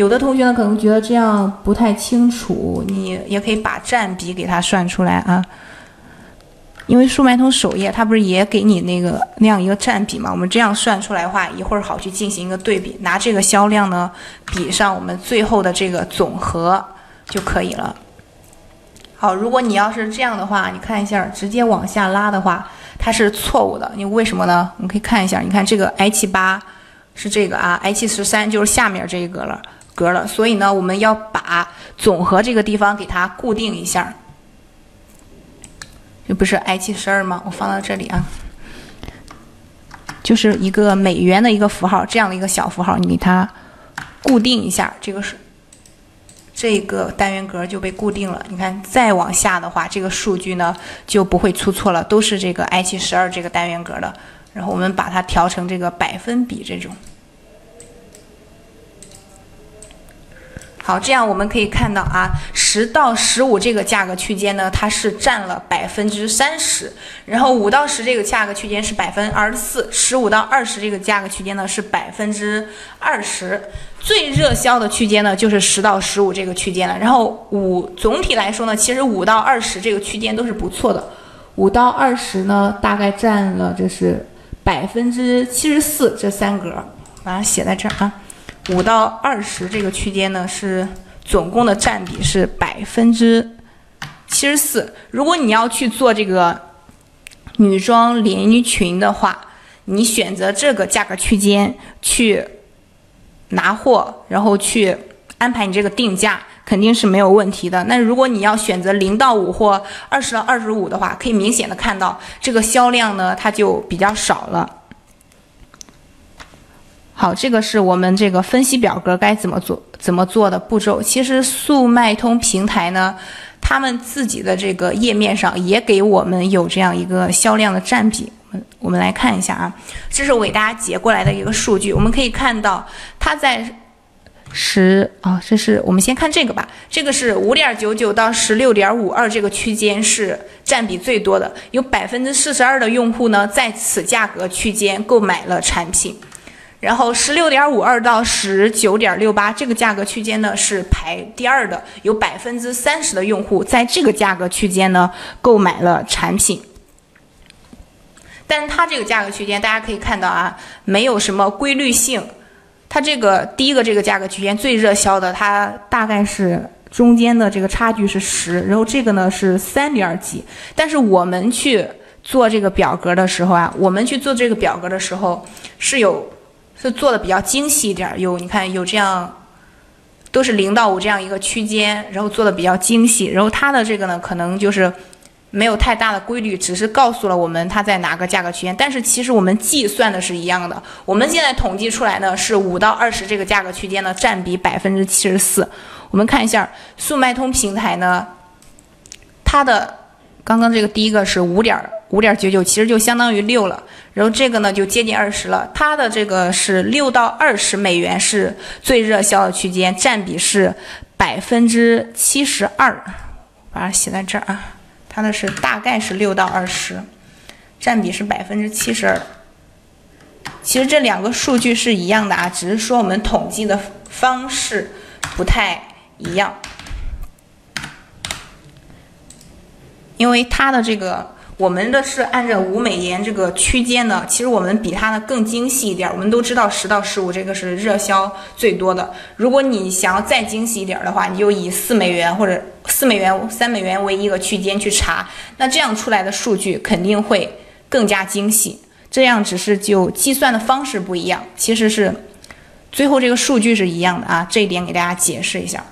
有的同学呢可能觉得这样不太清楚，你也可以把占比给它算出来啊。因为速卖通首页它不是也给你那个那样一个占比嘛？我们这样算出来的话，一会儿好去进行一个对比，拿这个销量呢比上我们最后的这个总和就可以了。好，如果你要是这样的话，你看一下，直接往下拉的话，它是错误的。你为什么呢？我们可以看一下，你看这个 H 八是这个啊，H 十三就是下面这个了格了，所以呢，我们要把总和这个地方给它固定一下。这不是 i 七十二吗？我放到这里啊，就是一个美元的一个符号，这样的一个小符号，你给它固定一下，这个是这个单元格就被固定了。你看，再往下的话，这个数据呢就不会出错了，都是这个 i 七十二这个单元格的。然后我们把它调成这个百分比这种。好，这样我们可以看到啊，十到十五这个价格区间呢，它是占了百分之三十，然后五到十这个价格区间是百分二十四，十五到二十这个价格区间呢是百分之二十，最热销的区间呢就是十到十五这个区间了。然后五总体来说呢，其实五到二十这个区间都是不错的，五到二十呢大概占了这是百分之七十四，这三格把它写在这儿啊。五到二十这个区间呢，是总共的占比是百分之七十四。如果你要去做这个女装连衣裙的话，你选择这个价格区间去拿货，然后去安排你这个定价，肯定是没有问题的。那如果你要选择零到五或二十到二十五的话，可以明显的看到这个销量呢，它就比较少了。好，这个是我们这个分析表格该怎么做、怎么做的步骤。其实速卖通平台呢，他们自己的这个页面上也给我们有这样一个销量的占比。我们我们来看一下啊，这是我给大家截过来的一个数据。我们可以看到，它在十啊，这是我们先看这个吧。这个是五点九九到十六点五二这个区间是占比最多的，有百分之四十二的用户呢在此价格区间购买了产品。然后十六点五二到十九点六八这个价格区间呢是排第二的，有百分之三十的用户在这个价格区间呢购买了产品。但是它这个价格区间大家可以看到啊，没有什么规律性。它这个第一个这个价格区间最热销的，它大概是中间的这个差距是十，然后这个呢是三点几。但是我们去做这个表格的时候啊，我们去做这个表格的时候是有。是做的比较精细一点，有你看有这样，都是零到五这样一个区间，然后做的比较精细。然后它的这个呢，可能就是没有太大的规律，只是告诉了我们它在哪个价格区间。但是其实我们计算的是一样的。我们现在统计出来呢是五到二十这个价格区间呢占比百分之七十四。我们看一下速卖通平台呢，它的刚刚这个第一个是五点五点九九，其实就相当于六了。然后这个呢就接近二十了，它的这个是六到二十美元是最热销的区间，占比是百分之七十二，把它写在这儿啊，它的是大概是六到二十，占比是百分之七十二。其实这两个数据是一样的啊，只是说我们统计的方式不太一样，因为它的这个。我们的是按照五美元这个区间呢，其实我们比它呢更精细一点。我们都知道十到十五这个是热销最多的。如果你想要再精细一点的话，你就以四美元或者四美元、三美元为一个区间去查，那这样出来的数据肯定会更加精细。这样只是就计算的方式不一样，其实是最后这个数据是一样的啊。这一点给大家解释一下。